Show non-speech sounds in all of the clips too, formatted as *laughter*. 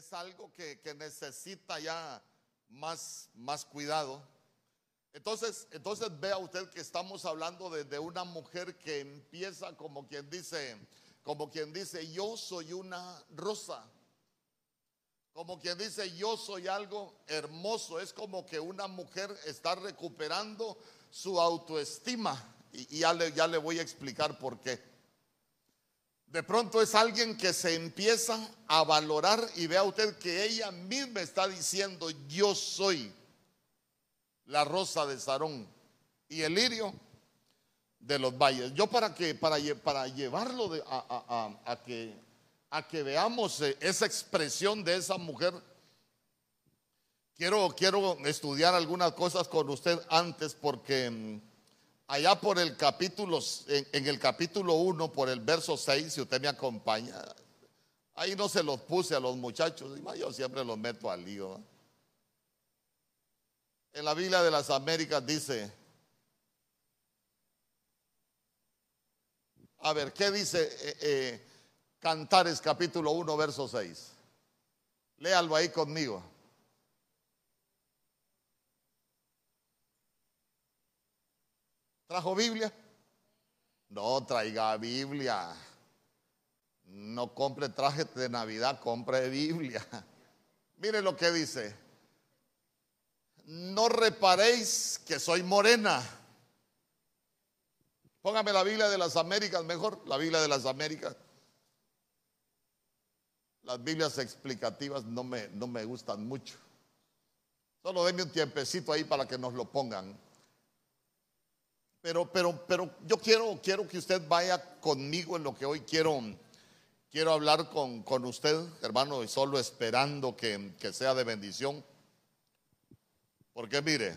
es algo que, necesita ya más, más cuidado. Entonces, entonces vea usted que estamos hablando de, una mujer que empieza como quien dice, como quien dice, yo soy una rosa. Como quien dice, yo soy algo hermoso. Es como que una mujer está recuperando su autoestima. Y, ya, le, ya le voy a explicar por qué. De pronto es alguien que se empieza a valorar y vea usted que ella misma está diciendo, yo soy la rosa de Sarón y el lirio de los valles. Yo para que para, llevarlo a, que, a que veamos eh, esa expresión de esa mujer, quiero, quiero estudiar algunas cosas con usted antes porque mm, allá por el capítulo, en, el capítulo 1, por el verso 6, si usted me acompaña, ahí no se los puse a los muchachos, yo siempre los meto al lío. En la Biblia de las Américas dice, a ver, ¿qué dice eh, eh, Cantares capítulo 1, verso 6? Léalo ahí conmigo. ¿Trajo Biblia? No traiga Biblia. No compre traje de Navidad, compre Biblia. *laughs* Mire lo que dice. No reparéis que soy morena. Póngame la Biblia de las Américas mejor, la Biblia de las Américas. Las Biblias explicativas no me, no me gustan mucho. Solo denme un tiempecito ahí para que nos lo pongan. Pero, pero, pero yo quiero, quiero que usted vaya conmigo en lo que hoy quiero, quiero hablar con, con usted, hermano, y solo esperando que, sea de bendición. Porque mire,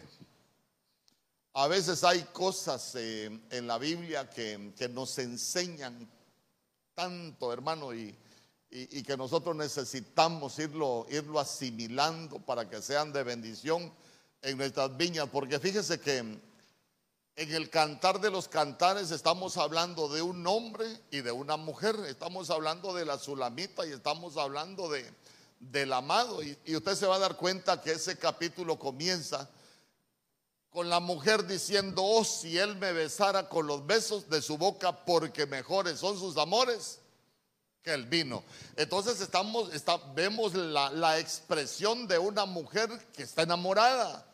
a veces hay cosas eh, en la Biblia que, nos enseñan tanto, hermano, y, y, que nosotros necesitamos irlo, irlo asimilando para que sean de bendición en nuestras viñas. Porque fíjese que en el cantar de los cantares estamos hablando de un hombre y de una mujer. Estamos hablando de la sulamita y estamos hablando de, del amado. Y, usted se va a dar cuenta que ese capítulo comienza con la mujer diciendo, oh, si él me besara con los besos de su boca, porque mejores son sus amores que el vino. Entonces estamos, vemos la expresión de una mujer que está enamorada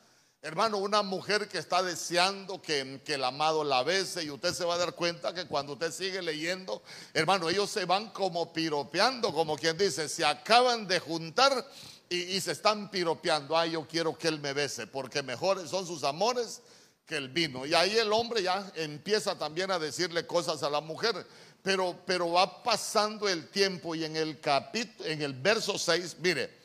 Hermano, una mujer que está deseando que, el amado la bese y usted se va a dar cuenta que cuando usted sigue leyendo, hermano, ellos se van como piropeando, como quien dice, se acaban de juntar y, se están piropeando. Ay, yo quiero que él me bese, porque mejores son sus amores que el vino. Y ahí el hombre ya empieza también a decirle cosas a la mujer. Pero, pero va pasando el tiempo y en el capítulo, en el verso 6, mire,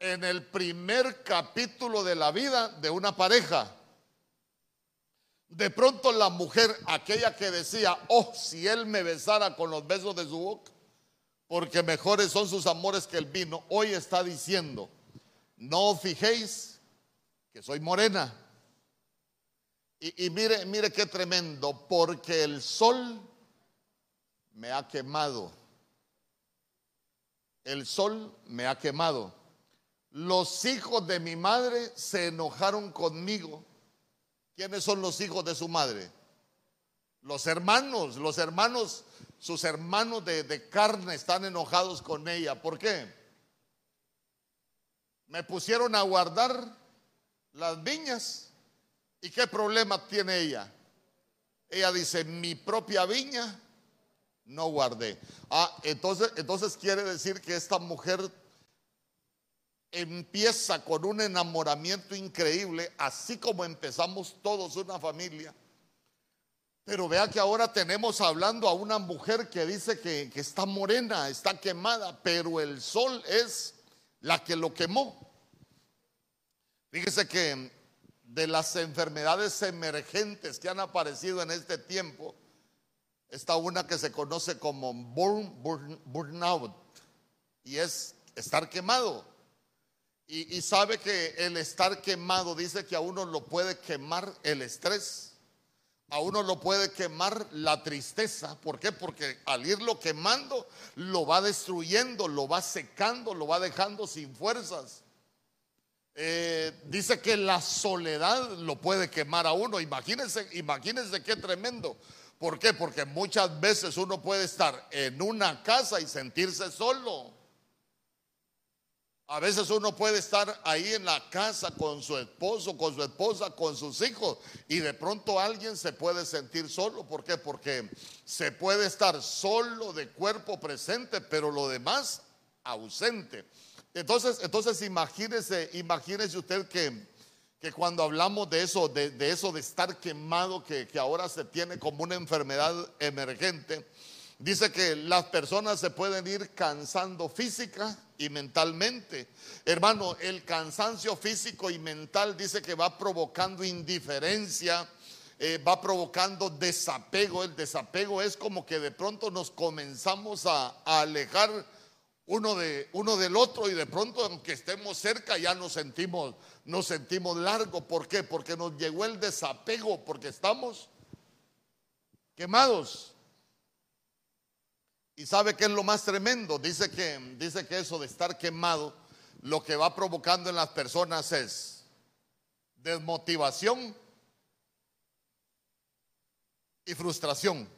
en el primer capítulo de la vida de una pareja. De pronto la mujer, aquella que decía, oh, si él me besara con los besos de su boca, porque mejores son sus amores que el vino, hoy está diciendo, no fijéis que soy morena. Y, y mire, mire qué tremendo, porque el sol me ha quemado. El sol me ha quemado los hijos de mi madre se enojaron conmigo. ¿Quiénes son los hijos de su madre? Los hermanos, los hermanos, sus hermanos de, carne están enojados con ella. ¿Por qué? Me pusieron a guardar las viñas. ¿Y qué problema tiene ella? Ella dice, mi propia viña no guardé. Ah, entonces, entonces quiere decir que esta mujer empieza con un enamoramiento increíble, así como empezamos todos una familia. Pero vea que ahora tenemos hablando a una mujer que dice que, está morena, está quemada, pero el sol es la que lo quemó. Fíjese que de las enfermedades emergentes que han aparecido en este tiempo, está una que se conoce como burnout y es estar quemado. Y, sabe que el estar quemado dice que a uno lo puede quemar el estrés. A uno lo puede quemar la tristeza. ¿Por qué? Porque al irlo quemando, lo va destruyendo, lo va secando, lo va dejando sin fuerzas. Eh, dice que la soledad lo puede quemar a uno. Imagínense, imagínense qué tremendo. ¿Por qué? Porque muchas veces uno puede estar en una casa y sentirse solo. A veces uno puede estar ahí en la casa con su esposo, con su esposa, con sus hijos y de pronto alguien se puede sentir solo. ¿Por qué? Porque se puede estar solo de cuerpo presente, pero lo demás ausente. Entonces, entonces imagínese, imagínese usted que, que cuando hablamos de eso, de, eso de estar quemado, que, que ahora se tiene como una enfermedad emergente, Dice que las personas se pueden ir cansando física y mentalmente. Hermano, el cansancio físico y mental dice que va provocando indiferencia, eh, va provocando desapego. El desapego es como que de pronto nos comenzamos a, alejar uno, de, uno del otro y de pronto aunque estemos cerca ya nos sentimos, nos sentimos largo. ¿Por qué? Porque nos llegó el desapego, porque estamos quemados. Y sabe que es lo más tremendo. Dice que, dice que eso de estar quemado, lo que va provocando en las personas es desmotivación y frustración.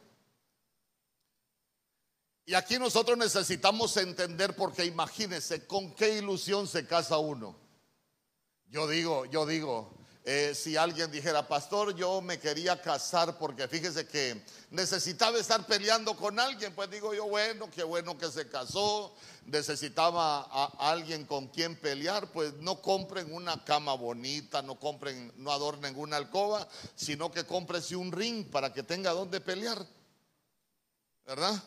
Y aquí nosotros necesitamos entender, porque imagínense con qué ilusión se casa uno. Yo digo, yo digo, eh, si alguien dijera, pastor, yo me quería casar porque fíjese que necesitaba estar peleando con alguien, pues digo yo, bueno, qué bueno que se casó, necesitaba a alguien con quien pelear, pues no compren una cama bonita, no compren, no adornen una alcoba, sino que cómprese un ring para que tenga donde pelear, ¿verdad?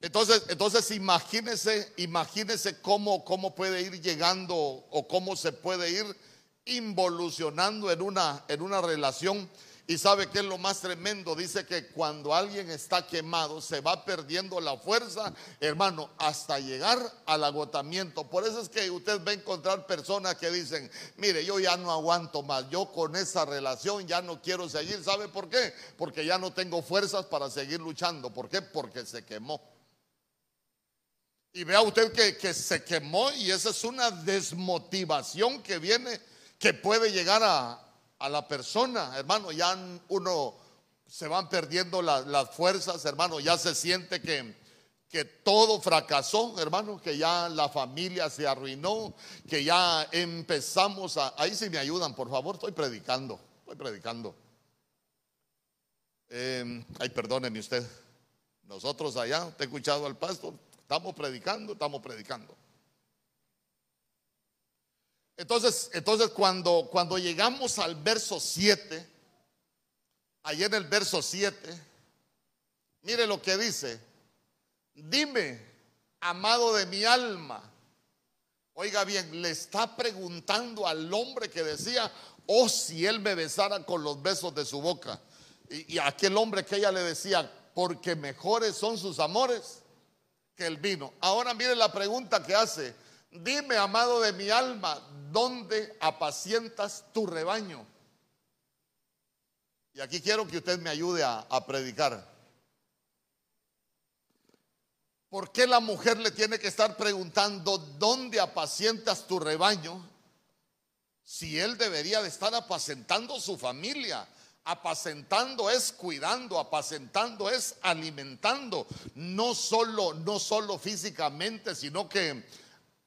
Entonces, entonces imagínese, imagínese cómo, cómo puede ir llegando o cómo se puede ir involucionando en una, en una relación. Y sabe que es lo más tremendo. Dice que cuando alguien está quemado, se va perdiendo la fuerza, hermano, hasta llegar al agotamiento. Por eso es que usted va a encontrar personas que dicen, mire, yo ya no aguanto más, yo con esa relación ya no quiero seguir. ¿Sabe por qué? Porque ya no tengo fuerzas para seguir luchando. ¿Por qué? Porque se quemó. Y vea usted que, que se quemó y esa es una desmotivación que viene que puede llegar a, la persona, hermano, ya uno se van perdiendo las fuerzas, hermano, ya se siente que, que todo fracasó, hermano, que ya la familia se arruinó, que ya empezamos a... Ahí sí me ayudan, por favor, estoy predicando, estoy predicando. Eh, ay, perdóneme usted. Nosotros allá, te he escuchado al pastor, estamos predicando, estamos predicando. Entonces, entonces cuando, cuando llegamos al verso 7, ahí en el verso 7, mire lo que dice, dime, amado de mi alma, oiga bien, le está preguntando al hombre que decía, oh si él me besara con los besos de su boca. Y, y aquel hombre que ella le decía, porque mejores son sus amores que el vino. Ahora mire la pregunta que hace, Dime, amado de mi alma, ¿dónde apacientas tu rebaño? Y aquí quiero que usted me ayude a, predicar. ¿Por qué la mujer le tiene que estar preguntando dónde apacientas tu rebaño? Si él debería de estar apacentando su familia. Apacentando es cuidando, apacentando es alimentando, no solo no solo físicamente, sino que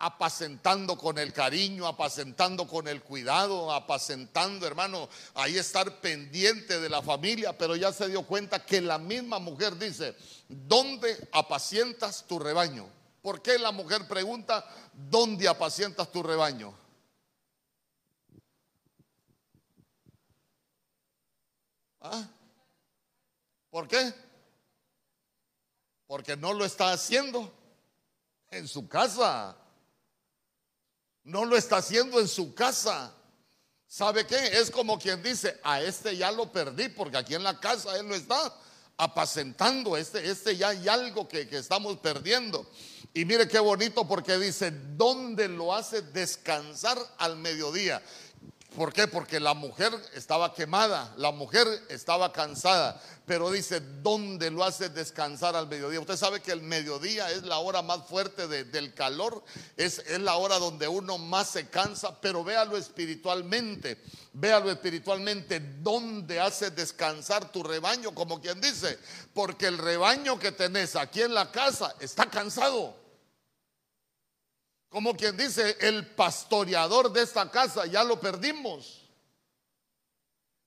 apacentando con el cariño, apacentando con el cuidado, apacentando, hermano, ahí estar pendiente de la familia, pero ya se dio cuenta que la misma mujer dice, ¿dónde apacientas tu rebaño? ¿Por qué la mujer pregunta, ¿dónde apacientas tu rebaño? ¿Ah? ¿Por qué? Porque no lo está haciendo en su casa. No lo está haciendo en su casa. ¿Sabe qué? Es como quien dice, a este ya lo perdí porque aquí en la casa él no está apacentando. Este, este ya hay algo que, que estamos perdiendo. Y mire qué bonito porque dice, ¿dónde lo hace descansar al mediodía? ¿Por qué? Porque la mujer estaba quemada, la mujer estaba cansada, pero dice, ¿dónde lo hace descansar al mediodía? Usted sabe que el mediodía es la hora más fuerte del calor, es, es la hora donde uno más se cansa, pero véalo espiritualmente, véalo espiritualmente, ¿dónde hace descansar tu rebaño? Como quien dice, porque el rebaño que tenés aquí en la casa está cansado. Como quien dice, el pastoreador de esta casa ya lo perdimos.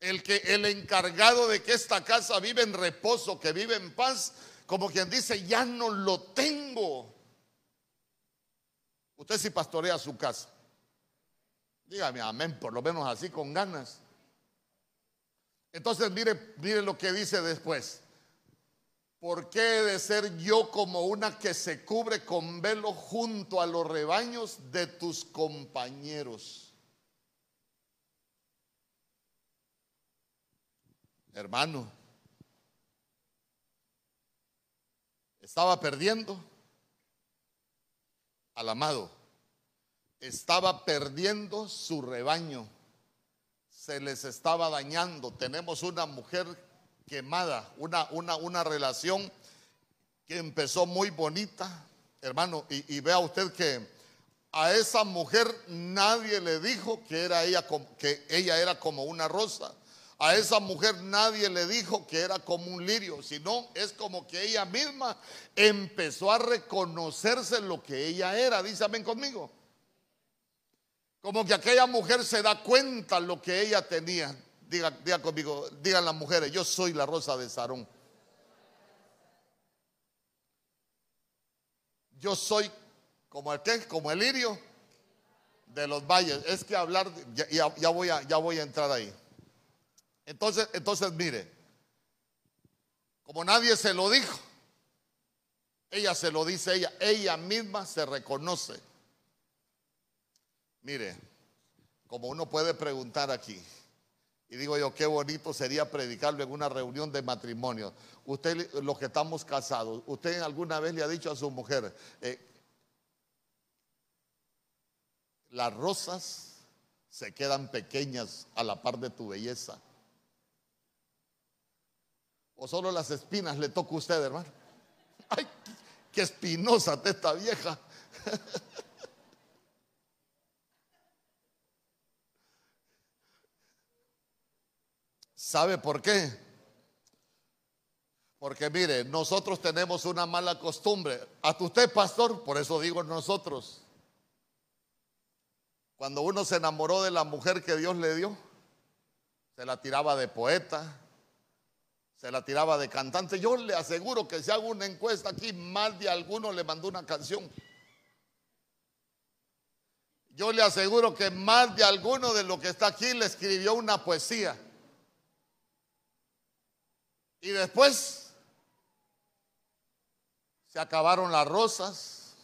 El que el encargado de que esta casa vive en reposo, que vive en paz, como quien dice, ya no lo tengo. Usted si pastorea su casa. Dígame amén, por lo menos así con ganas. Entonces mire, mire lo que dice después. ¿Por qué he de ser yo como una que se cubre con velo junto a los rebaños de tus compañeros? Hermano, estaba perdiendo al amado, estaba perdiendo su rebaño, se les estaba dañando. Tenemos una mujer quemada, una, una, una relación que empezó muy bonita, hermano, y, vea usted que a esa mujer nadie le dijo que, era ella, que ella era como una rosa. A esa mujer nadie le dijo que era como un lirio, sino es como que ella misma empezó a reconocerse lo que ella era. Dice amén conmigo. Como que aquella mujer se da cuenta lo que ella tenía. Diga, conmigo, digan las mujeres, yo soy la rosa de Sarón. Yo soy como el que, como el lirio de los valles. Es que hablar, ya, voy, a, ya voy a entrar ahí. Entonces, entonces mire, como nadie se lo dijo, ella se lo dice ella, ella misma se reconoce. Mire, como uno puede preguntar aquí, y digo yo, qué bonito sería predicarlo en una reunión de matrimonio. Usted, los que estamos casados, ¿usted alguna vez le ha dicho a su mujer, eh, las rosas se quedan pequeñas a la par de tu belleza? ¿O solo las espinas le toca a usted, hermano? ¡Ay, qué espinosa esta vieja! *laughs* ¿Sabe por qué? Porque mire, nosotros tenemos una mala costumbre. A usted, pastor, por eso digo nosotros. Cuando uno se enamoró de la mujer que Dios le dio, se la tiraba de poeta, se la tiraba de cantante. Yo le aseguro que si hago una encuesta aquí, más de alguno le mandó una canción. Yo le aseguro que más de alguno de lo que está aquí le escribió una poesía. Y después se acabaron las rosas,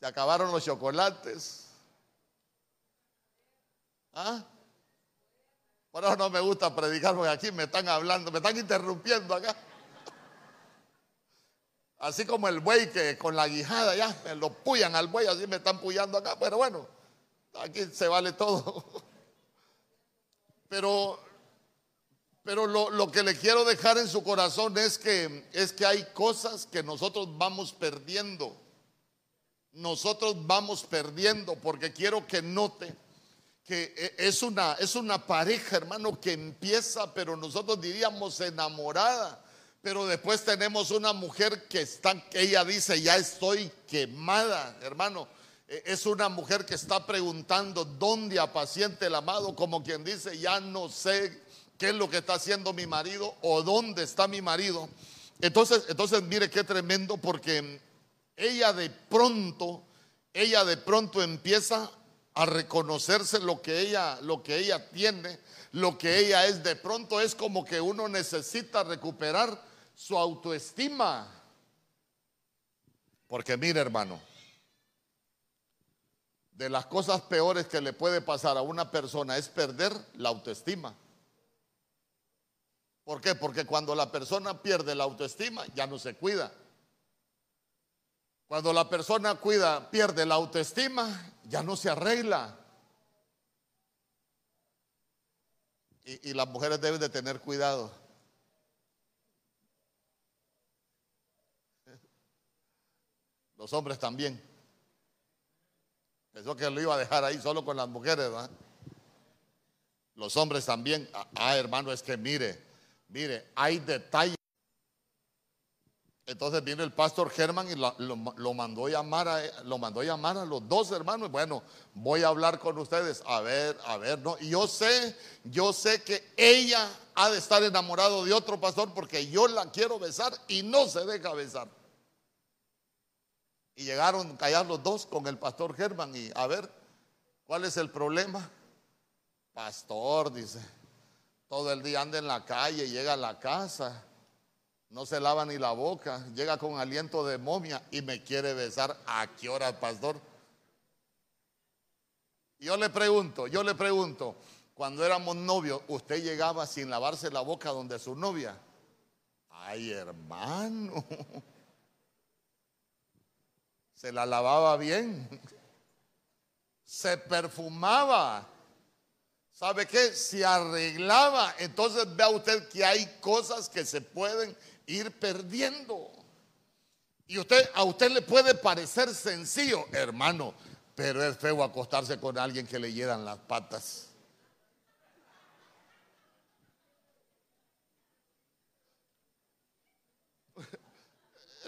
se acabaron los chocolates. ¿Ah? Por eso no me gusta predicar porque aquí me están hablando, me están interrumpiendo acá. Así como el buey que con la guijada ya me lo puyan al buey, así me están puyando acá. Pero bueno, aquí se vale todo. Pero pero lo, que le quiero dejar en su corazón es que, es que hay cosas que nosotros vamos perdiendo. Nosotros vamos perdiendo porque quiero que note que e, es una, es una pareja, hermano, que empieza, pero nosotros diríamos enamorada. Pero después tenemos una mujer que está, ella dice, ya estoy quemada, hermano. E, es una mujer que está preguntando dónde apaciente el amado, como quien dice, ya no sé qué es lo que está haciendo mi marido o dónde está mi marido. Entonces, entonces mire qué tremendo porque ella de pronto, ella de pronto empieza a reconocerse lo que ella, lo que ella tiene, lo que ella es. De pronto es como que uno necesita recuperar su autoestima. Porque mire, hermano, de las cosas peores que le puede pasar a una persona es perder la autoestima. ¿Por qué? Porque cuando la persona pierde la autoestima, ya no se cuida. Cuando la persona cuida, pierde la autoestima, ya no se arregla. Y, las mujeres deben de tener cuidado. Los hombres también. Pensó que lo iba a dejar ahí solo con las mujeres, ¿verdad? Los hombres también. Ah, ah, hermano, es que mire, mire, hay detalles. Entonces vino el pastor Germán y lo, lo, mandó llamar a, lo mandó llamar a los dos hermanos. Bueno, voy a hablar con ustedes. A ver, a ver, no. Y yo sé, yo sé que ella ha de estar enamorado de otro pastor porque yo la quiero besar y no se deja besar. Y llegaron callar los dos con el pastor Germán y a ver, ¿cuál es el problema? Pastor, dice, todo el día anda en la calle, llega a la casa, no se lava ni la boca, llega con aliento de momia y me quiere besar. ¿A qué hora, pastor? Yo le pregunto, yo le pregunto, cuando éramos novios, ¿usted llegaba sin lavarse la boca donde su novia? Ay, hermano se la lavaba bien, se perfumaba, ¿sabe qué? Se arreglaba. Entonces vea usted que hay cosas que se pueden ir perdiendo. Y usted, a usted le puede parecer sencillo, hermano, pero es feo acostarse con alguien que le hieran las patas.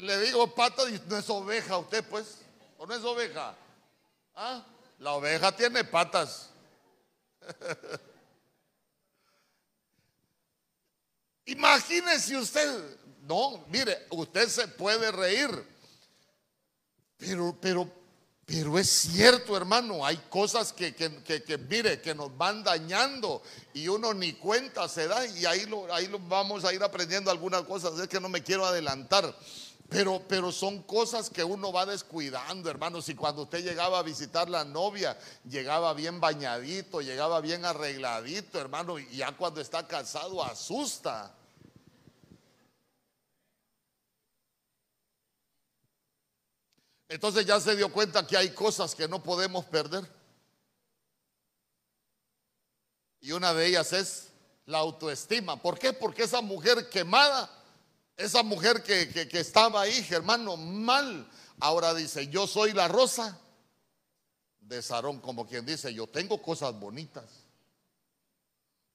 le digo pata y no es oveja usted pues, o no es oveja. ¿Ah? La oveja tiene patas. *laughs* Imagínese usted, no, mire, usted se puede reír, pero, pero, pero es cierto, hermano, hay cosas que, que, mire, que nos van dañando y uno ni cuenta se da y ahí lo, ahí lo vamos a ir aprendiendo algunas cosas, es que no me quiero adelantar. Pero, pero son cosas que uno va descuidando, hermanos. Y cuando usted llegaba a visitar la novia, llegaba bien bañadito, llegaba bien arregladito, hermano. Y ya cuando está casado, asusta. Entonces ya se dio cuenta que hay cosas que no podemos perder. Y una de ellas es la autoestima. ¿Por qué? Porque esa mujer quemada esa mujer que, estaba ahí, hermano, mal, ahora dice, yo soy la rosa de Sarón, como quien dice, yo tengo cosas bonitas.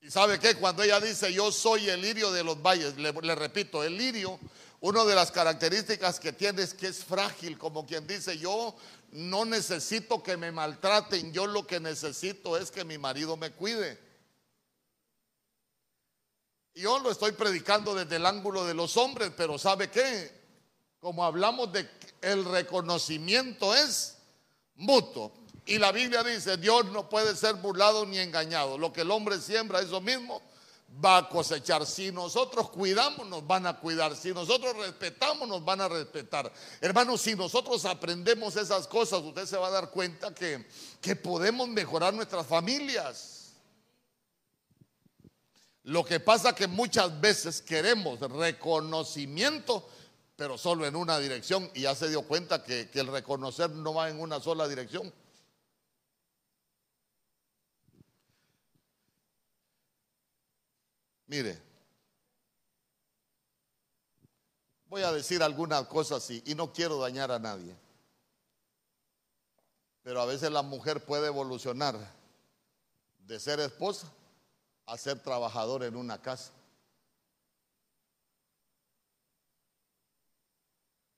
Y sabe que cuando ella dice, yo soy el lirio de los valles, le, le, repito, el lirio, una de las características que tiene es que es frágil, como quien dice, yo no necesito que me maltraten, yo lo que necesito es que mi marido me cuide. Yo lo estoy predicando desde el ángulo de los hombres, pero ¿sabe qué? Como hablamos de el reconocimiento es mutuo. Y la Biblia dice, Dios no puede ser burlado ni engañado. Lo que el hombre siembra, eso mismo va a cosechar. Si nosotros cuidamos, nos van a cuidar. Si nosotros respetamos, nos van a respetar. Hermanos, si nosotros aprendemos esas cosas, usted se va a dar cuenta que, que podemos mejorar nuestras familias. Lo que pasa que muchas veces queremos reconocimiento, pero solo en una dirección, y ya se dio cuenta que, el reconocer no va en una sola dirección. Mire, voy a decir algunas cosas y, y no quiero dañar a nadie, pero a veces la mujer puede evolucionar de ser esposa a ser trabajador en una casa.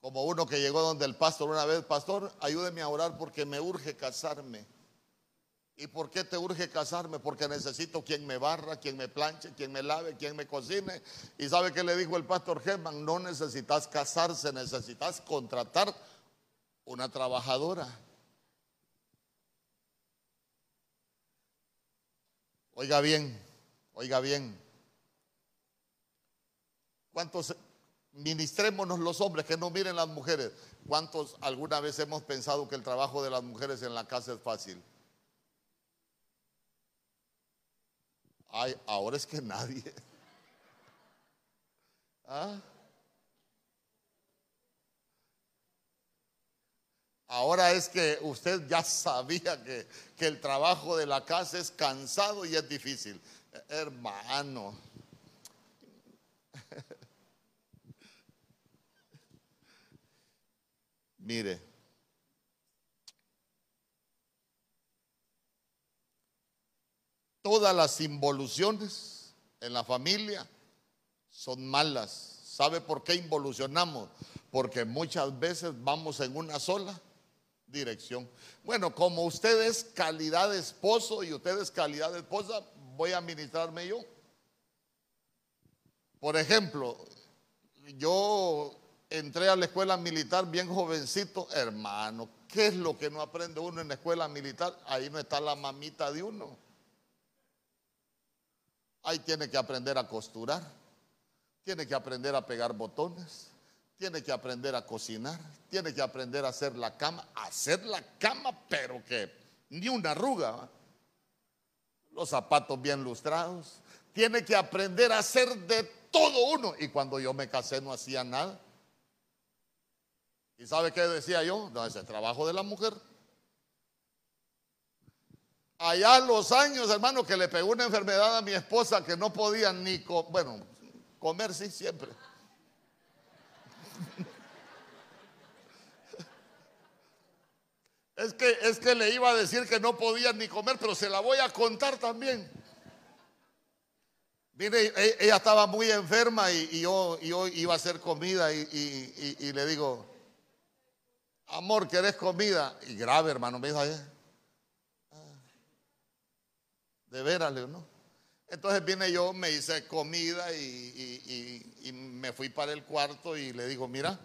Como uno que llegó donde el pastor una vez, pastor, ayúdeme a orar porque me urge casarme. ¿Y por qué te urge casarme? Porque necesito quien me barra, quien me planche, quien me lave, quien me cocine. ¿Y sabe qué le dijo el pastor Germán? No necesitas casarse, necesitas contratar una trabajadora. Oiga bien, Oiga bien, ¿cuántos ministrémonos los hombres que no miren las mujeres? ¿Cuántos alguna vez hemos pensado que el trabajo de las mujeres en la casa es fácil? Ay, ahora es que nadie. *laughs* ¿Ah? Ahora es que usted ya sabía que, que, el trabajo de la casa es cansado y es difícil. Hermano. Mire. Todas las involuciones en la familia son malas. ¿Sabe por qué involucionamos? Porque muchas veces vamos en una sola dirección. Bueno, como usted es calidad de esposo y usted es calidad de esposa, voy a ministrarme yo. Por ejemplo, yo entré a la escuela militar bien jovencito, hermano, ¿qué es lo que no aprende uno en la escuela militar? Ahí no está la mamita de uno. Ahí tiene que aprender a costurar, tiene que aprender a pegar botones, tiene que aprender a cocinar, tiene que aprender a hacer la cama, hacer la cama, pero que ni una arruga, los zapatos bien lustrados, tiene que aprender a hacer de todo uno. Y cuando yo me casé no hacía nada. ¿Y sabe qué decía yo? No, es trabajo de la mujer. Allá los años, hermano, que le pegó una enfermedad a mi esposa que no podía ni, bueno, comer sí, siempre. Es que, es que le iba a decir que no podía ni comer, pero se la voy a contar también. Mire, e, ella estaba muy enferma y, yo, yo, iba a hacer comida y, le digo, amor, ¿querés comida? Y grave, hermano, me dijo, ah, de veras, ¿no? Entonces vine yo, me hice comida y, me fui para el cuarto y le digo, mira,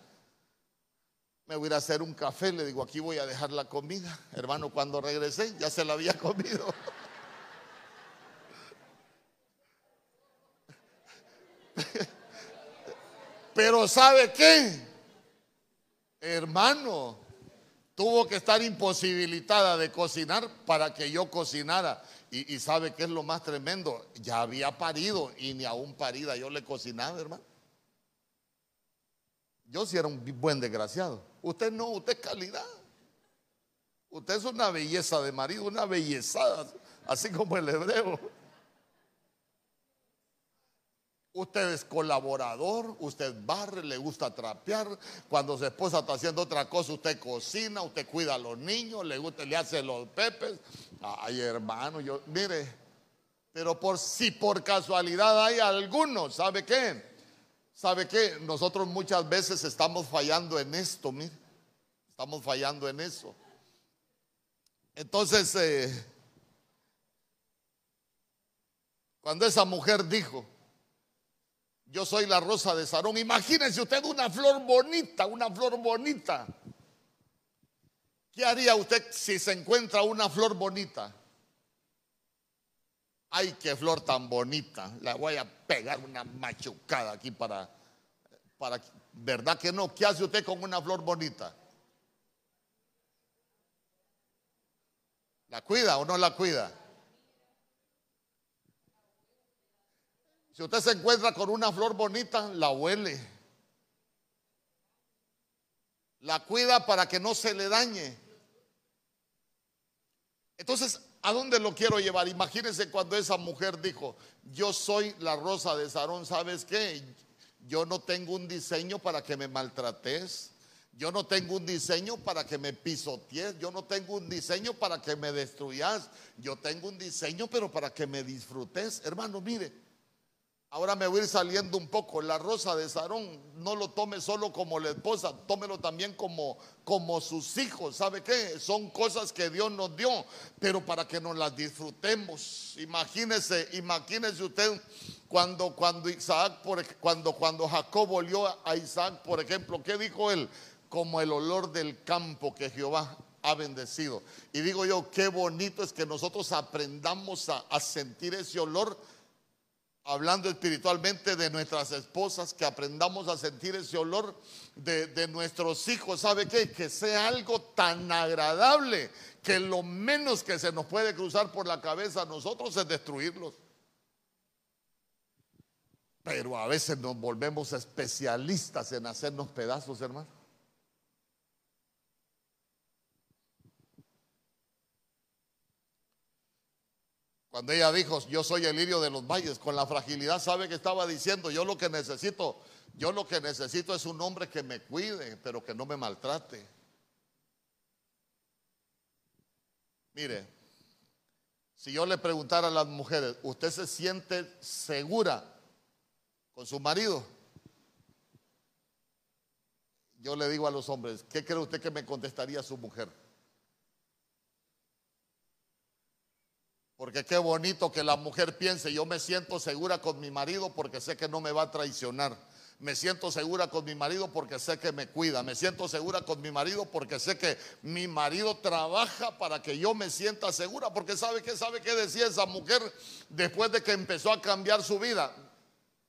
me voy a hacer un café, le digo, aquí voy a dejar la comida. Hermano, cuando regresé ya se la había *laughs* comido. Pero ¿sabe qué? hermano, tuvo que estar imposibilitada de cocinar para que yo cocinara. Y, sabe qué es lo más tremendo, ya había parido y ni aún parida yo le cocinaba, hermano. Yo sí era un buen desgraciado. Usted no, usted es calidad. Usted es una belleza de marido, una bellezada, así como el hebreo. Usted es colaborador, usted barre, le gusta trapear. Cuando su esposa está haciendo otra cosa, usted cocina, usted cuida a los niños, le gusta, le hace los pepes. Ay, hermano, yo, mire, pero por si por casualidad hay algunos, ¿sabe qué? ¿Sabe qué? Nosotros muchas veces estamos fallando en esto, mire. Estamos fallando en eso. Entonces, eh, cuando esa mujer dijo, yo soy la rosa de Sarón. Imagínense usted una flor bonita, una flor bonita. ¿Qué haría usted si se encuentra una flor bonita? Ay, qué flor tan bonita. La voy a pegar una machucada aquí para, para, ¿verdad que no? ¿Qué hace usted con una flor bonita? ¿La cuida o no la cuida? Si usted se encuentra con una flor bonita, la huele. La cuida para que no se le dañe. Entonces, ¿a dónde lo quiero llevar? Imagínense cuando esa mujer dijo, yo soy la rosa de Sarón, ¿sabes qué? Yo no tengo un diseño para que me maltrates. Yo no tengo un diseño para que me pisotees. Yo no tengo un diseño para que me destruyas. Yo tengo un diseño, pero para que me disfrutes. Hermano, mire, Ahora me voy a ir saliendo un poco. La rosa de Sarón no lo tome solo como la esposa, tómelo también como, como sus hijos. ¿Sabe qué? Son cosas que Dios nos dio, pero para que nos las disfrutemos. Imagínese, imagínese usted cuando, cuando Isaac, cuando, cuando Jacob volvió a Isaac, por ejemplo, ¿qué dijo él? Como el olor del campo que Jehová ha bendecido. Y digo yo, qué bonito es que nosotros aprendamos a, a sentir ese olor hablando espiritualmente de nuestras esposas, que aprendamos a sentir ese olor de, nuestros hijos. ¿Sabe qué? Que sea algo tan agradable que lo menos que se nos puede cruzar por la cabeza a nosotros es destruirlos. Pero a veces nos volvemos especialistas en hacernos pedazos, hermano. Cuando ella dijo, yo soy el lirio de los valles, con la fragilidad sabe que estaba diciendo, yo lo que necesito, yo lo que necesito es un hombre que me cuide, pero que no me maltrate. Mire, si yo le preguntara a las mujeres, ¿usted se siente segura con su marido? Yo le digo a los hombres, ¿qué cree usted que me contestaría su mujer? Porque qué bonito que la mujer piense, yo me siento segura con mi marido porque sé que no me va a traicionar. Me siento segura con mi marido porque sé que me cuida. Me siento segura con mi marido porque sé que mi marido trabaja para que yo me sienta segura. Porque sabe que sabe qué decía esa mujer después de que empezó a cambiar su vida.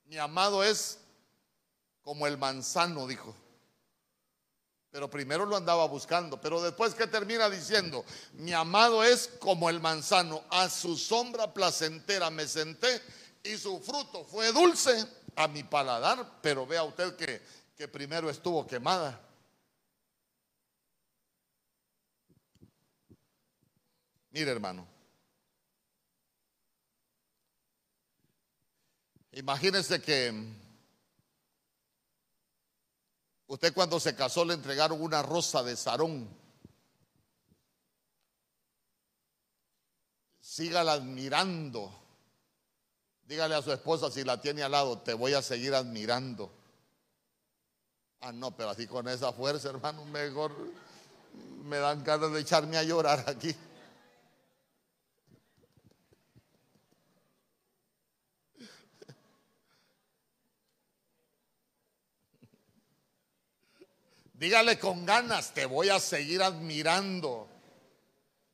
Mi amado es como el manzano, dijo. Pero primero lo andaba buscando. Pero después que termina diciendo, mi amado es como el manzano, a su sombra placentera me senté y su fruto fue dulce a mi paladar. Pero vea usted que, que primero estuvo quemada. Mire hermano. Imagínense que Usted cuando se casó le entregaron una rosa de sarón. Sígala admirando. Dígale a su esposa si la tiene al lado, te voy a seguir admirando. Ah, no, pero así con esa fuerza, hermano, mejor me dan ganas de echarme a llorar aquí. Dígale con ganas, te voy a seguir admirando.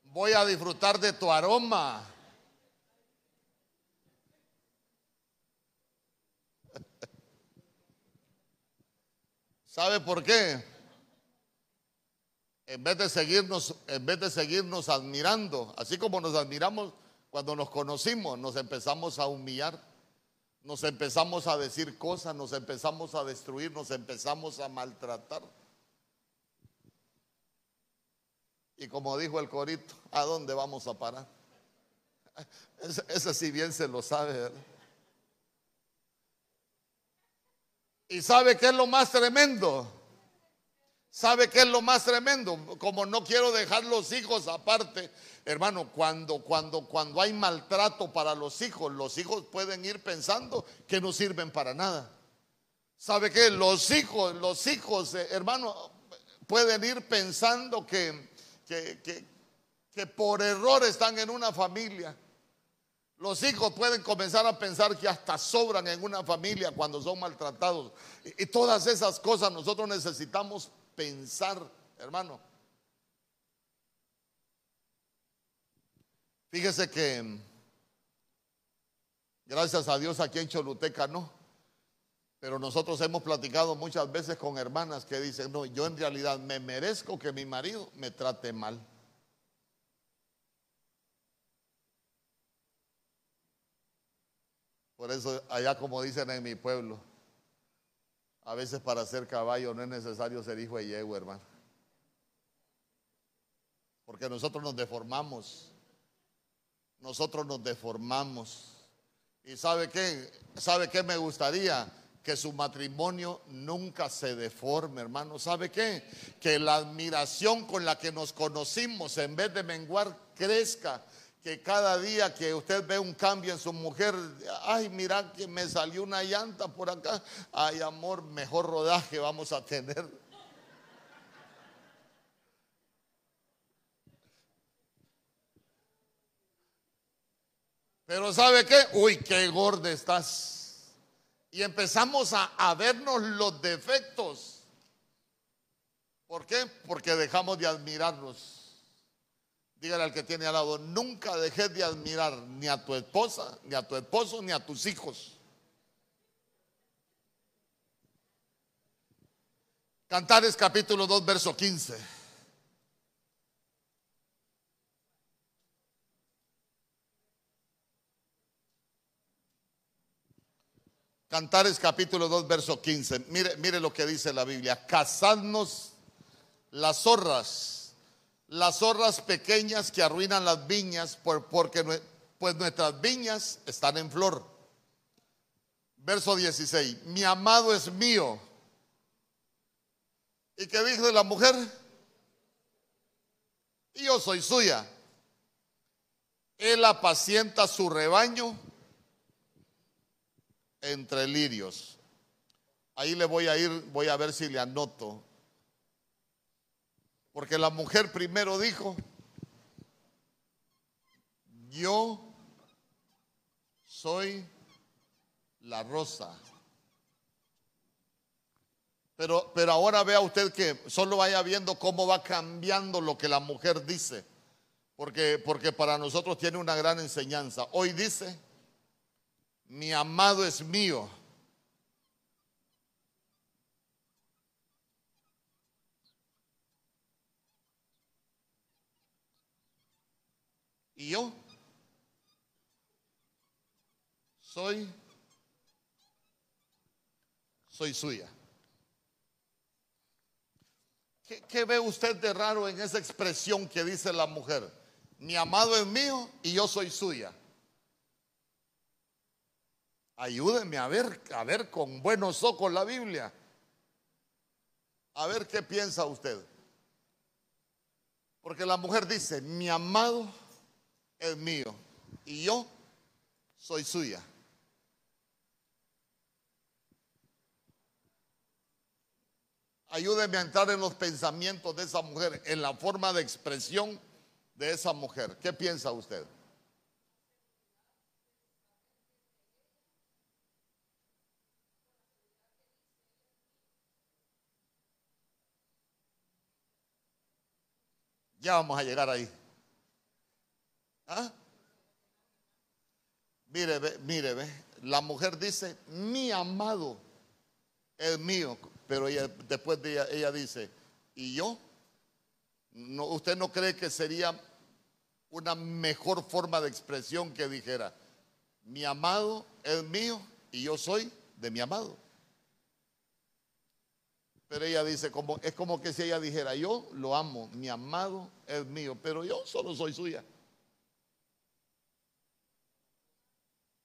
Voy a disfrutar de tu aroma. ¿Sabe por qué? En vez de seguirnos, en vez de seguirnos admirando, así como nos admiramos cuando nos conocimos, nos empezamos a humillar, nos empezamos a decir cosas, nos empezamos a destruir, nos empezamos a maltratar. Y como dijo el corito, ¿a dónde vamos a parar? Ese, sí bien se lo sabe. ¿Y sabe qué es lo más tremendo? ¿Sabe qué es lo más tremendo? Como no quiero dejar los hijos aparte, hermano, cuando, cuando, cuando hay maltrato para los hijos, los hijos pueden ir pensando que no sirven para nada. ¿Sabe qué? Los hijos, los hijos, eh, hermano, pueden ir pensando que, que, que, por error están en una familia. Los hijos pueden comenzar a pensar que hasta sobran en una familia cuando son maltratados. Y, y, todas esas cosas nosotros necesitamos pensar, hermano. Fíjese que, gracias a Dios aquí en Choluteca no. Pero nosotros hemos platicado muchas veces con hermanas que dicen, no, yo en realidad me merezco que mi marido me trate mal. Por eso allá como dicen en mi pueblo, a veces para ser caballo no es necesario ser hijo de yegua, hermano. Porque nosotros nos deformamos. Nosotros nos deformamos. ¿Y sabe qué? ¿Sabe qué me gustaría? Que su matrimonio nunca se deforme, hermano. ¿Sabe qué? Que la admiración con la que nos conocimos, en vez de menguar, crezca. Que cada día que usted ve un cambio en su mujer, ay, mira que me salió una llanta por acá. Ay, amor, mejor rodaje vamos a tener. Pero ¿sabe qué? Uy, qué gorda estás y empezamos a, vernos los defectos. ¿Por qué? Porque dejamos de admirarnos. Dígale al que tiene al lado, nunca dejes de admirar ni a tu esposa, ni a tu esposo, ni a tus hijos. Cantares capítulo 2, verso 15. Cantares capítulo 2, verso 15. Mire, mire lo que dice la Biblia. Cazadnos las zorras, las zorras pequeñas que arruinan las viñas, porque, pues nuestras viñas están en flor. Verso 16, mi amado es mío. ¿Y qué dice la mujer? Yo soy suya. Él apacienta su rebaño entre lirios. Ahí le voy a ir, voy a ver si le anoto. Porque la mujer primero dijo, yo soy la rosa. Pero, pero ahora vea usted que solo vaya viendo cómo va cambiando lo que la mujer dice. Porque, porque para nosotros tiene una gran enseñanza. Hoy dice, mi amado es mío. Y yo soy, soy suya. ¿Qué, ve usted de raro en esa expresión que dice la mujer? Mi amado es mío y yo soy suya. Ayúdeme a ver, a ver con buenos ojos la Biblia. A ver qué piensa usted. Porque la mujer dice, mi amado es mío y yo soy suya. Ayúdeme a entrar en los pensamientos de esa mujer, en la forma de expresión de esa mujer. ¿Qué piensa usted? Ya vamos a llegar ahí. ¿Ah? Mire, ve, mire. La mujer dice, mi amado es mío. Pero después de ella, dice, ¿y yo? ¿Usted no cree que sería una mejor forma de expresión que dijera, mi amado es mío y yo soy de mi amado? Pero ella dice, como, es como que si ella dijera, yo lo amo, mi amado es mío, pero yo solo soy suya.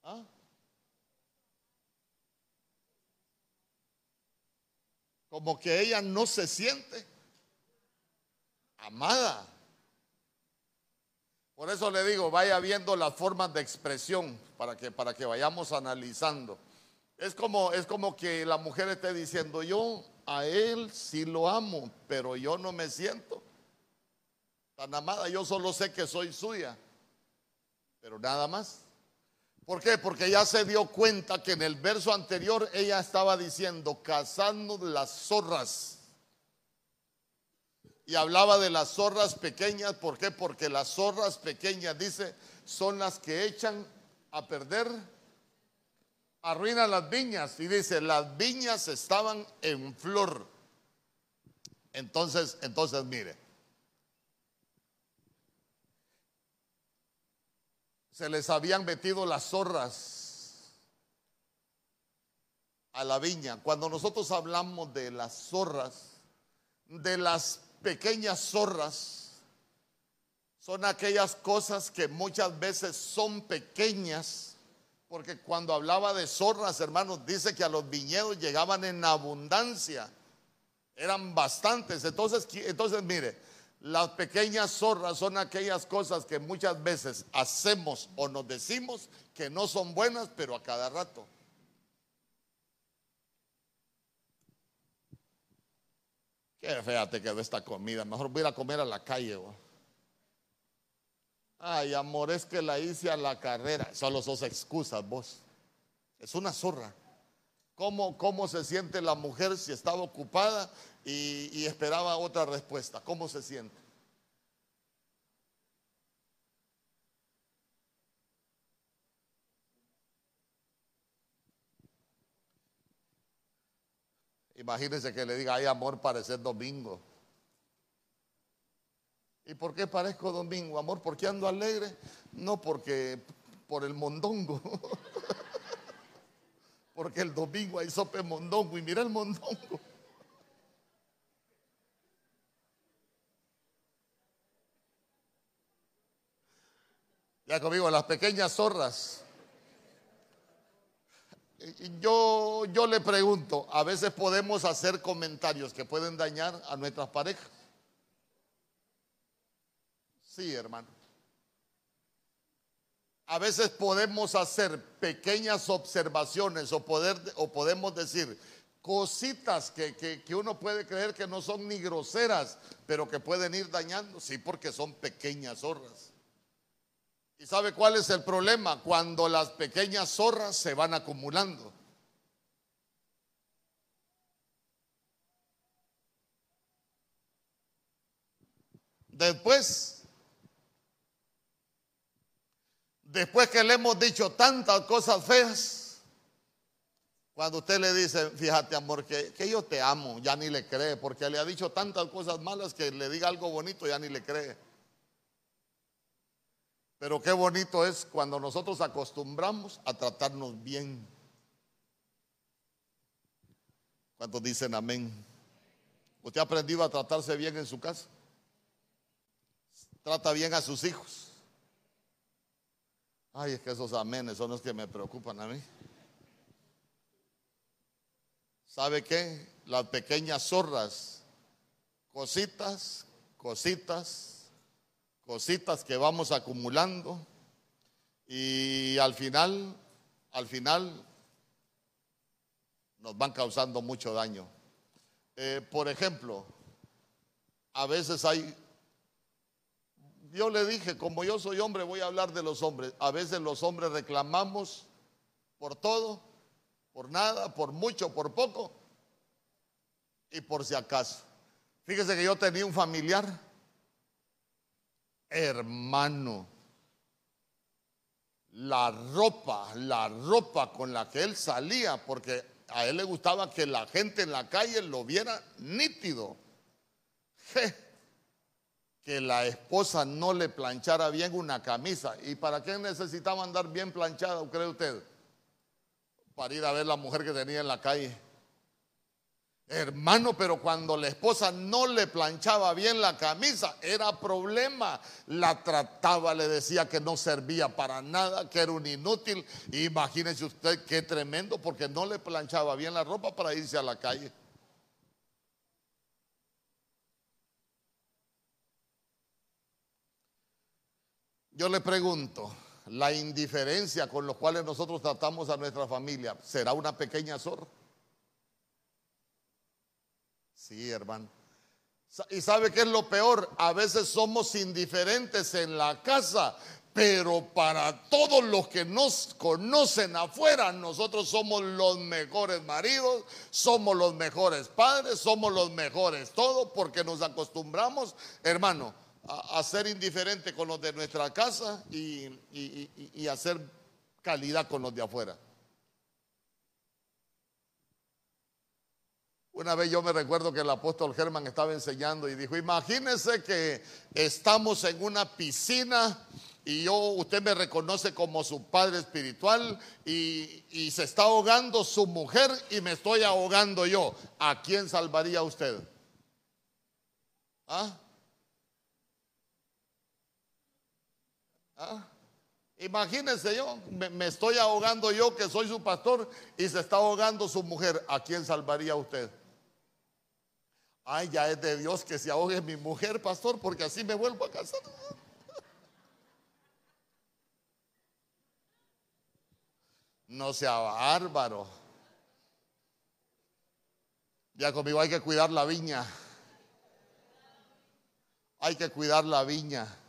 ¿Ah? como que ella no se siente amada. Por eso le digo, vaya viendo las formas de expresión para que, para que vayamos analizando. Es como, es como que la mujer esté diciendo, yo a él sí lo amo, pero yo no me siento tan amada, yo solo sé que soy suya, pero nada más. ¿Por qué? Porque ya se dio cuenta que en el verso anterior ella estaba diciendo, cazando las zorras. Y hablaba de las zorras pequeñas. ¿Por qué? Porque las zorras pequeñas, dice, son las que echan a perder, arruinan las viñas. Y dice, las viñas estaban en flor. Entonces, entonces mire, se les habían metido las zorras a la viña. Cuando nosotros hablamos de las zorras, de las pequeñas zorras, son aquellas cosas que muchas veces son pequeñas, porque cuando hablaba de zorras, hermanos, dice que a los viñedos llegaban en abundancia, eran bastantes. Entonces, entonces mire, las pequeñas zorras son aquellas cosas que muchas veces hacemos o nos decimos que no son buenas, pero a cada rato. Qué fea te quedó esta comida. Mejor voy a comer a la calle. Ay, amor, es que la hice a la carrera. Solo sos excusas vos. Es una zorra. ¿Cómo, ¿Cómo se siente la mujer si estaba ocupada y, esperaba otra respuesta. ¿Cómo se siente? Imagínense que le diga, ay amor, parece domingo. ¿Y por qué parezco domingo, amor? ¿Por qué ando alegre? No, porque por el mondongo. *laughs* porque el domingo hay sope mondongo y mira el mondongo. Ya conmigo, las pequeñas zorras. Yo, yo le pregunto, a veces podemos hacer comentarios que pueden dañar a nuestras parejas. Sí, hermano. A veces podemos hacer pequeñas observaciones o, poder, o podemos decir cositas que, que, uno puede creer que no son ni groseras, pero que pueden ir dañando. Sí, porque son pequeñas zorras. ¿Y sabe cuál es el problema? Cuando las pequeñas zorras se van acumulando. Después Después que le hemos dicho tantas cosas feas, cuando usted le dice, fíjate amor, que, yo te amo, ya ni le cree, porque le ha dicho tantas cosas malas que le diga algo bonito, ya ni le cree. Pero qué bonito es cuando nosotros acostumbramos a tratarnos bien. ¿Cuántos dicen amén? ¿Usted ha aprendido a tratarse bien en su casa? Trata bien a sus hijos. Ay, es que esos amenes son los que me preocupan a mí. ¿Sabe qué? Las pequeñas zorras, cositas, cositas, cositas que vamos acumulando y al final, al final nos van causando mucho daño. Eh, por ejemplo, a veces hay yo le dije, como yo soy hombre, voy a hablar de los hombres. A veces los hombres reclamamos por todo, por nada, por mucho, por poco y por si acaso. Fíjese que yo tenía un familiar, hermano, la ropa, la ropa con la que él salía, porque a él le gustaba que la gente en la calle lo viera nítido que la esposa no le planchara bien una camisa. ¿Y para qué necesitaba andar bien planchada, cree usted? Para ir a ver la mujer que tenía en la calle. Hermano, pero cuando la esposa no le planchaba bien la camisa, era problema. La trataba, le decía que no servía para nada, que era un inútil. Imagínese usted qué tremendo, porque no le planchaba bien la ropa para irse a la calle. Yo le pregunto, la indiferencia con los cuales nosotros tratamos a nuestra familia, ¿será una pequeña zorra? Sí, hermano. ¿Y sabe qué es lo peor? A veces somos indiferentes en la casa, pero para todos los que nos conocen afuera, nosotros somos los mejores maridos, somos los mejores padres, somos los mejores todo, porque nos acostumbramos, hermano, a, ser indiferente con los de nuestra casa y, y, hacer calidad con los de afuera. Una vez yo me recuerdo que el apóstol Germán estaba enseñando y dijo, imagínense que estamos en una piscina y yo, usted me reconoce como su padre espiritual y, y, se está ahogando su mujer y me estoy ahogando yo. ¿A quién salvaría usted? ¿Ah? ¿Ah? Imagínense yo, me, estoy ahogando yo que soy su pastor y se está ahogando su mujer. ¿A quién salvaría usted? Ay, ya es de Dios que se ahogue mi mujer, pastor, porque así me vuelvo a casar. No sea bárbaro. Ya conmigo hay que cuidar la viña. Hay que cuidar la viña.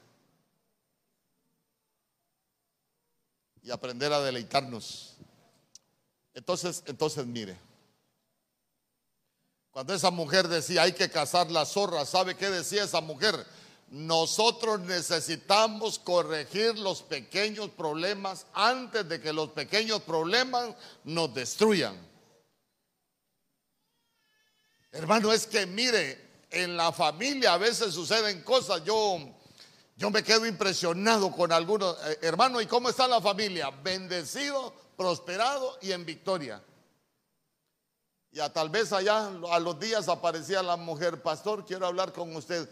Y aprender a deleitarnos. Entonces, entonces mire, cuando esa mujer decía hay que cazar la zorra, ¿sabe qué decía esa mujer? Nosotros necesitamos corregir los pequeños problemas antes de que los pequeños problemas nos destruyan. Hermano, es que mire, en la familia a veces suceden cosas. Yo yo me quedo impresionado con algunos, eh, hermano, ¿y cómo está la familia? Bendecido, prosperado y en victoria. Ya tal vez allá a los días aparecía la mujer, pastor, quiero hablar con usted.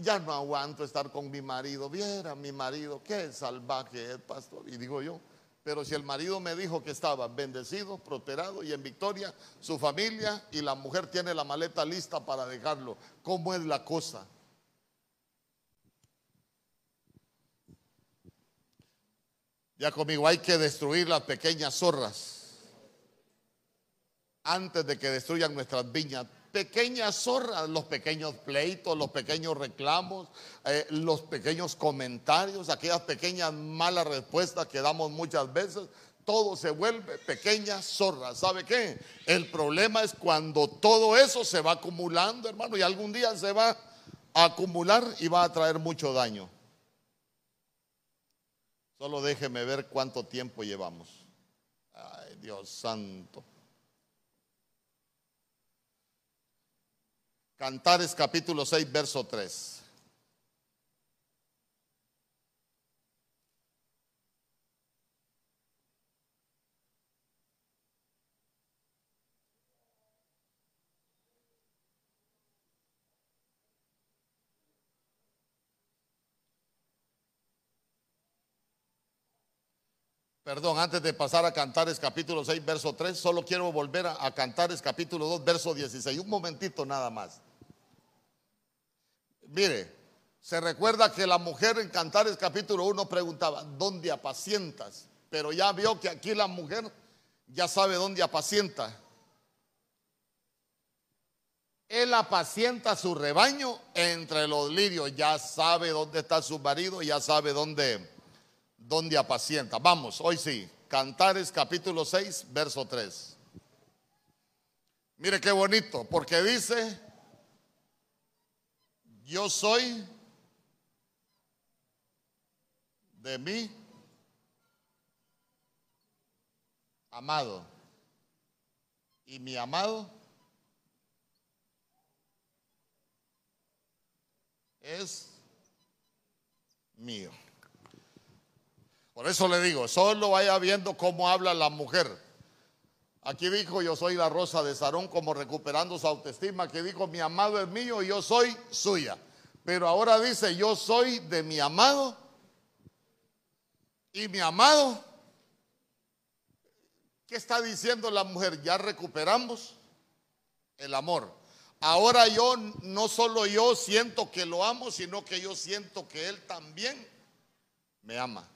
Ya no aguanto estar con mi marido. Viera mi marido, qué salvaje es, pastor. Y digo yo, pero si el marido me dijo que estaba bendecido, prosperado y en victoria, su familia y la mujer tiene la maleta lista para dejarlo, ¿cómo es la cosa? Ya conmigo hay que destruir las pequeñas zorras antes de que destruyan nuestras viñas. Pequeñas zorras, los pequeños pleitos, los pequeños reclamos, eh, los pequeños comentarios, aquellas pequeñas malas respuestas que damos muchas veces, todo se vuelve pequeñas zorras. ¿Sabe qué? El problema es cuando todo eso se va acumulando, hermano, y algún día se va a acumular y va a traer mucho daño. Solo déjeme ver cuánto tiempo llevamos. Ay, Dios santo. Cantares capítulo 6, verso 3. Perdón, antes de pasar a Cantares capítulo 6, verso 3, solo quiero volver a, a Cantares capítulo 2, verso 16. Un momentito nada más. Mire, se recuerda que la mujer en Cantares capítulo 1 preguntaba, ¿dónde apacientas? Pero ya vio que aquí la mujer ya sabe dónde apacienta. Él apacienta su rebaño entre los lirios, ya sabe dónde está su marido, ya sabe dónde, dónde apacienta. Vamos, hoy sí, Cantares capítulo 6, verso 3. Mire qué bonito, porque dice, yo soy de mí amado. Y mi amado es mío. Por eso le digo, solo vaya viendo cómo habla la mujer. Aquí dijo, yo soy la rosa de Sarón, como recuperando su autoestima, que dijo, mi amado es mío y yo soy suya. Pero ahora dice, yo soy de mi amado y mi amado. ¿Qué está diciendo la mujer? Ya recuperamos el amor. Ahora yo, no solo yo siento que lo amo, sino que yo siento que él también me ama.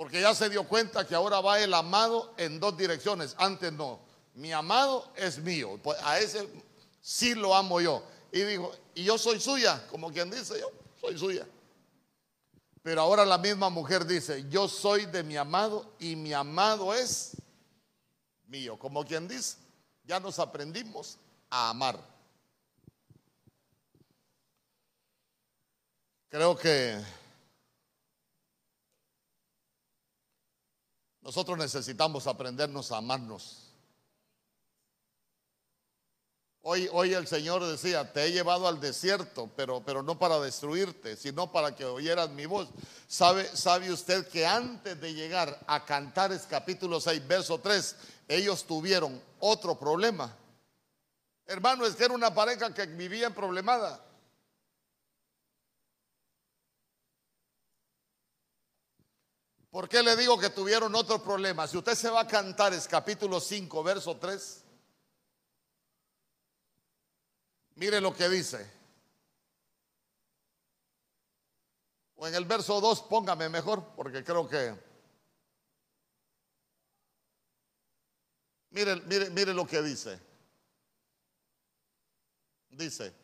Porque ya se dio cuenta que ahora va el amado en dos direcciones. Antes no. Mi amado es mío. Pues a ese sí lo amo yo. Y dijo, y yo soy suya, como quien dice, yo soy suya. Pero ahora la misma mujer dice, yo soy de mi amado y mi amado es mío. Como quien dice, ya nos aprendimos a amar. Creo que Nosotros necesitamos aprendernos a amarnos. Hoy, hoy el Señor decía, te he llevado al desierto, pero, pero no para destruirte, sino para que oyeras mi voz. ¿Sabe, ¿Sabe usted que antes de llegar a Cantares capítulo 6, verso 3, ellos tuvieron otro problema? Hermano, es que era una pareja que vivía problemada. ¿Por qué le digo que tuvieron otro problema? Si usted se va a cantar es capítulo 5, verso 3. Mire lo que dice. O en el verso 2 póngame mejor, porque creo que... Mire, mire, mire lo que dice. Dice,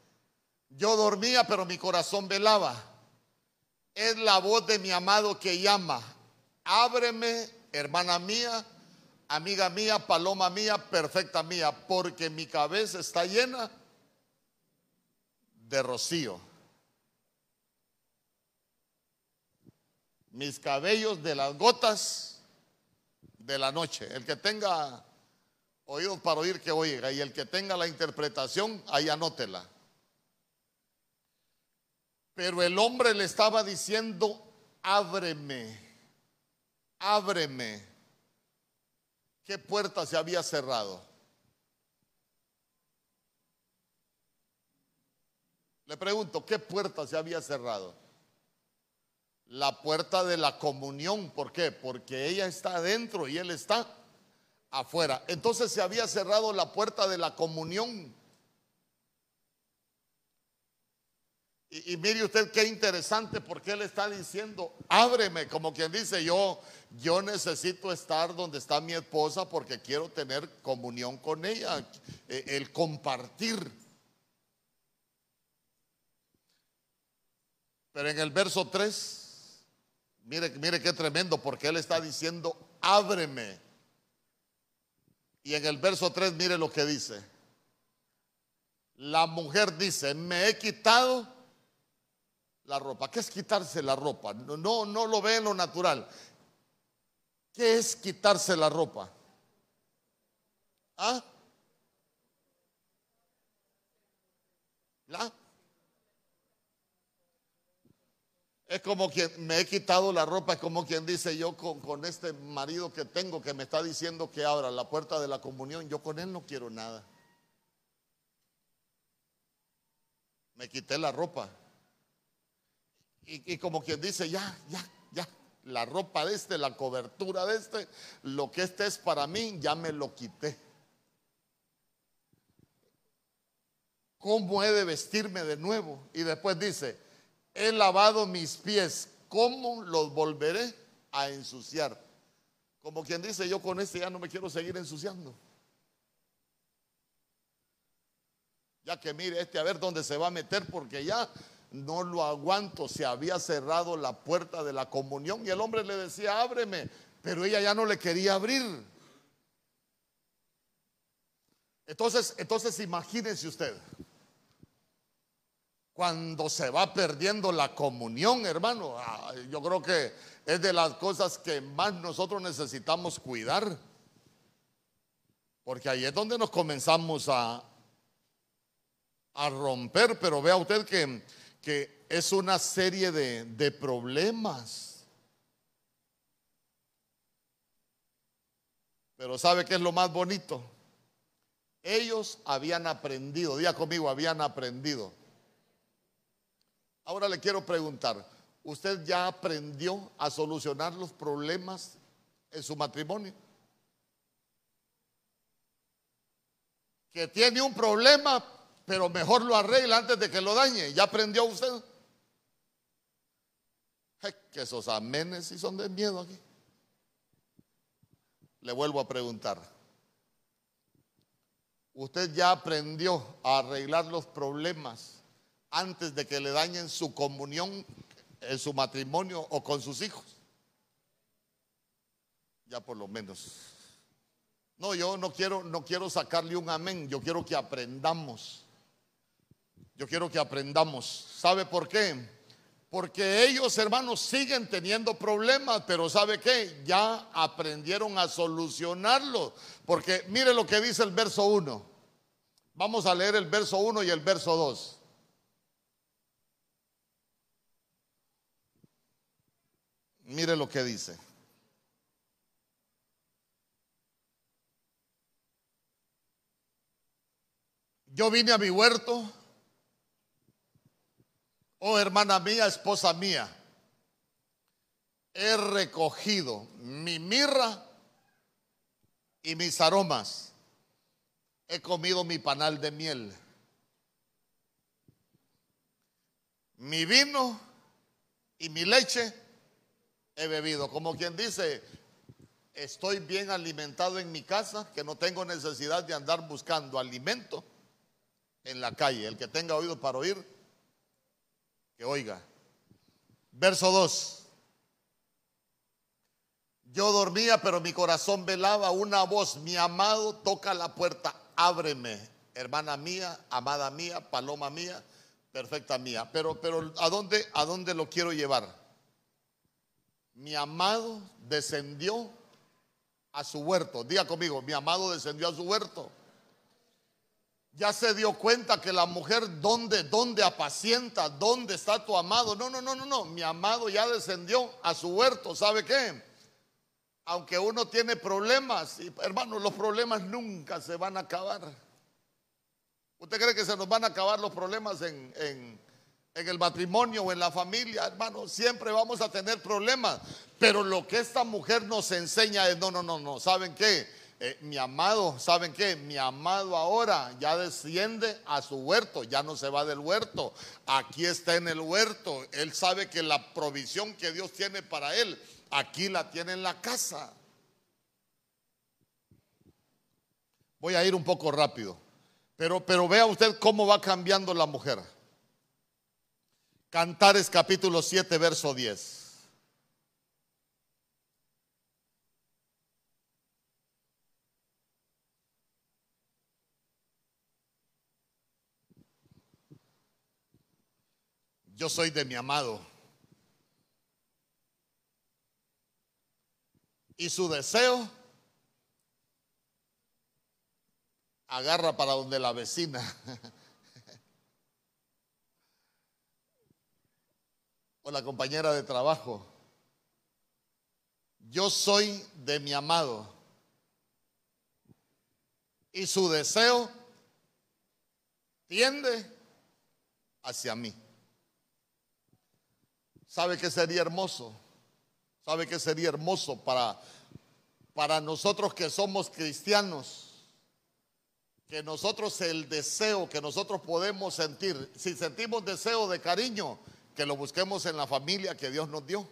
yo dormía pero mi corazón velaba. Es la voz de mi amado que llama ábreme, hermana mía, amiga mía, paloma mía, perfecta mía, porque mi cabeza está llena de rocío. Mis cabellos de las gotas de la noche. El que tenga oídos para oír, que oiga. Y el que tenga la interpretación, ahí anótela. Pero el hombre le estaba diciendo, ábreme ábreme. ¿Qué puerta se había cerrado? Le pregunto, ¿qué puerta se había cerrado? La puerta de la comunión. ¿Por qué? Porque ella está adentro y él está afuera. Entonces se había cerrado la puerta de la comunión Y, mire usted qué interesante porque él está diciendo, ábreme, como quien dice, yo, yo necesito estar donde está mi esposa porque quiero tener comunión con ella, eh, el compartir. Pero en el verso 3, mire, mire qué tremendo porque él está diciendo, ábreme. Y en el verso 3, mire lo que dice. La mujer dice, me he quitado la ropa. ¿Qué es quitarse la ropa? No, no lo ve en lo natural. ¿Qué es quitarse la ropa? ¿Ah? ¿La? Es como quien me he quitado la ropa, es como quien dice yo con, con, este marido que tengo que me está diciendo que abra la puerta de la comunión, yo con él no quiero nada. Me quité la ropa. Y, como quien dice, ya, ya, ya, la ropa de este, la cobertura de este, lo que este es para mí, ya me lo quité. ¿Cómo he de vestirme de nuevo? Y después dice, he lavado mis pies, ¿cómo los volveré a ensuciar? Como quien dice, yo con este ya no me quiero seguir ensuciando. Ya que mire este a ver dónde se va a meter porque ya no lo aguanto, se había cerrado la puerta de la comunión y el hombre le decía, ábreme, pero ella ya no le quería abrir. Entonces, entonces imagínense usted, cuando se va perdiendo la comunión, hermano, yo creo que es de las cosas que más nosotros necesitamos cuidar. Porque ahí es donde nos comenzamos a, a romper, pero vea usted que que es una serie de, problemas. Pero ¿sabe qué es lo más bonito? Ellos habían aprendido, diga conmigo, habían aprendido. Ahora le quiero preguntar, ¿usted ya aprendió a solucionar los problemas en su matrimonio? Que tiene un problema, pero mejor lo arregla antes de que lo dañe. ¿Ya aprendió usted? que esos amenes sí son de miedo aquí. Le vuelvo a preguntar. ¿Usted ya aprendió a arreglar los problemas antes de que le dañen su comunión en su matrimonio o con sus hijos? Ya por lo menos. No, yo no quiero, no quiero sacarle un amén, yo quiero que aprendamos. Yo quiero que aprendamos. ¿Sabe por qué? Porque ellos, hermanos, siguen teniendo problemas, pero ¿sabe qué? Ya aprendieron a solucionarlo. Porque mire lo que dice el verso 1. Vamos a leer el verso 1 y el verso 2. Mire lo que dice. Yo vine a mi huerto Oh hermana mía, esposa mía, he recogido mi mirra y mis aromas. He comido mi panal de miel. Mi vino y mi leche he bebido. Como quien dice, estoy bien alimentado en mi casa, que no tengo necesidad de andar buscando alimento en la calle. El que tenga oído para oír, que oiga. Verso 2. Yo dormía, pero mi corazón velaba. Una voz, mi amado, toca la puerta. Ábreme, hermana mía, amada mía, paloma mía, perfecta mía. Pero, pero ¿a dónde, a dónde lo quiero llevar? Mi amado descendió a su huerto. Diga conmigo, mi amado descendió a su huerto ya se dio cuenta que la mujer, ¿dónde, dónde apacienta? ¿Dónde está tu amado? No, no, no, no, no. Mi amado ya descendió a su huerto. ¿Sabe qué? Aunque uno tiene problemas, y hermanos, los problemas nunca se van a acabar. ¿Usted cree que se nos van a acabar los problemas en, en, en el matrimonio o en la familia? Hermano, siempre vamos a tener problemas. Pero lo que esta mujer nos enseña es, no, no, no, no, ¿saben qué? Eh, mi amado, ¿saben qué? Mi amado ahora ya desciende a su huerto, ya no se va del huerto, aquí está en el huerto. Él sabe que la provisión que Dios tiene para él, aquí la tiene en la casa. Voy a ir un poco rápido, pero, pero vea usted cómo va cambiando la mujer. Cantares capítulo 7, verso 10. Yo soy de mi amado. Y su deseo agarra para donde la vecina. *laughs* o la compañera de trabajo. Yo soy de mi amado. Y su deseo tiende hacia mí. ¿Sabe que sería hermoso? ¿Sabe que sería hermoso para, para nosotros que somos cristianos? Que nosotros el deseo que nosotros podemos sentir, si sentimos deseo de cariño, que lo busquemos en la familia que Dios nos dio.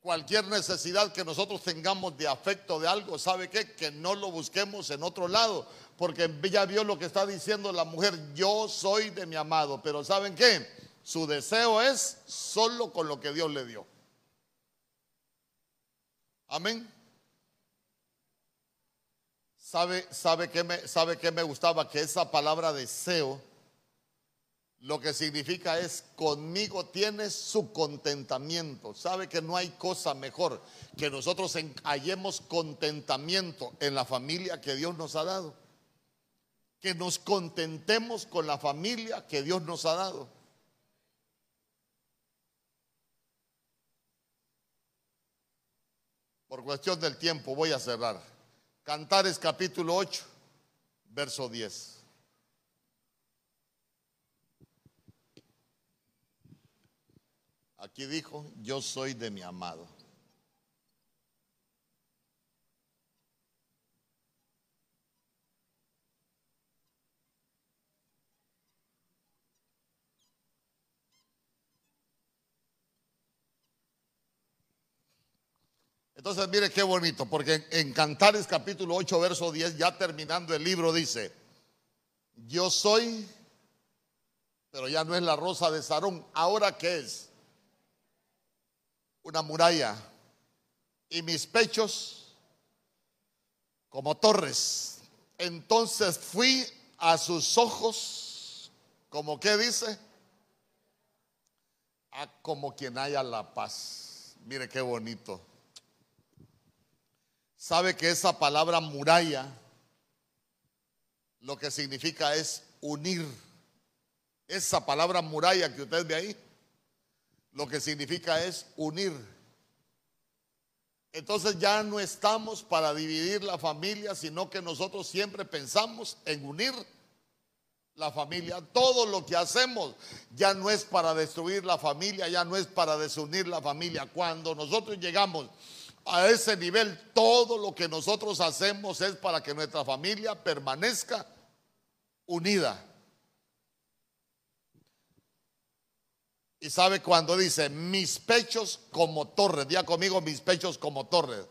Cualquier necesidad que nosotros tengamos de afecto de algo, ¿sabe qué? Que no lo busquemos en otro lado, porque ya vio lo que está diciendo la mujer, yo soy de mi amado, pero ¿saben qué? Su deseo es solo con lo que Dios le dio. Amén. ¿Sabe, sabe, que me, ¿Sabe que me gustaba? Que esa palabra deseo lo que significa es conmigo tienes su contentamiento. Sabe que no hay cosa mejor que nosotros hallemos contentamiento en la familia que Dios nos ha dado. Que nos contentemos con la familia que Dios nos ha dado. Por cuestión del tiempo voy a cerrar. Cantares capítulo 8, verso 10. Aquí dijo, yo soy de mi amado. Entonces, mire qué bonito, porque en Cantares capítulo 8, verso 10, ya terminando el libro, dice, yo soy, pero ya no es la rosa de Sarón, ahora qué es? Una muralla. Y mis pechos como torres. Entonces fui a sus ojos, como que dice, a como quien haya la paz. Mire qué bonito sabe que esa palabra muralla lo que significa es unir. Esa palabra muralla que usted ve ahí, lo que significa es unir. Entonces ya no estamos para dividir la familia, sino que nosotros siempre pensamos en unir la familia. Todo lo que hacemos ya no es para destruir la familia, ya no es para desunir la familia. Cuando nosotros llegamos a ese nivel, todo lo que nosotros hacemos es para que nuestra familia permanezca unida. Y sabe cuando dice, mis pechos como torres, día conmigo, mis pechos como torres.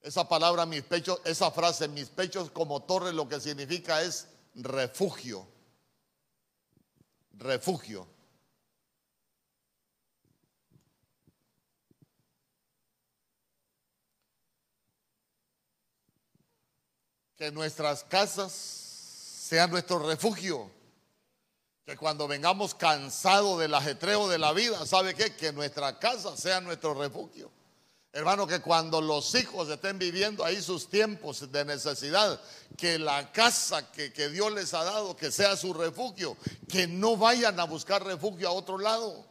Esa palabra, mis pechos, esa frase, mis pechos como torres, lo que significa es refugio. Refugio. Que nuestras casas sean nuestro refugio. Que cuando vengamos cansados del ajetreo de la vida, ¿sabe qué? Que nuestra casa sea nuestro refugio. Hermano, que cuando los hijos estén viviendo ahí sus tiempos de necesidad, que la casa que, que, Dios les ha dado, que sea su refugio, que no vayan a buscar refugio a otro lado.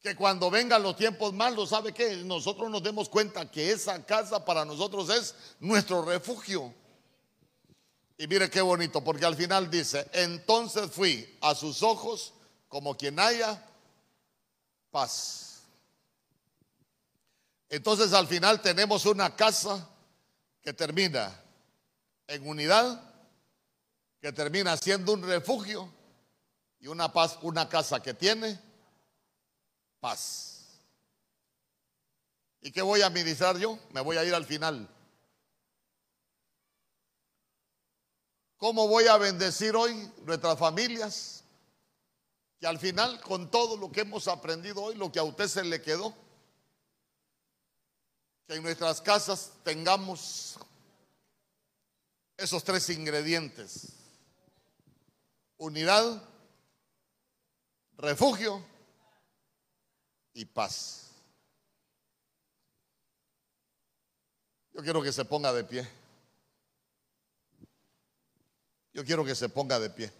Que cuando vengan los tiempos malos, ¿sabe qué? Nosotros nos demos cuenta que esa casa para nosotros es nuestro refugio. Y mire qué bonito, porque al final dice, entonces fui a sus ojos como quien haya paz. Entonces al final tenemos una casa que termina en unidad, que termina siendo un refugio y una paz, una casa que tiene paz. ¿Y qué voy a ministrar yo? Me voy a ir al final. ¿Cómo voy a bendecir hoy nuestras familias? Que al final, con todo lo que hemos aprendido hoy, lo que a usted se le quedó, que en nuestras casas tengamos esos tres ingredientes. Unidad, refugio y paz. Yo quiero que se ponga de pie. Yo quiero que se ponga de pie.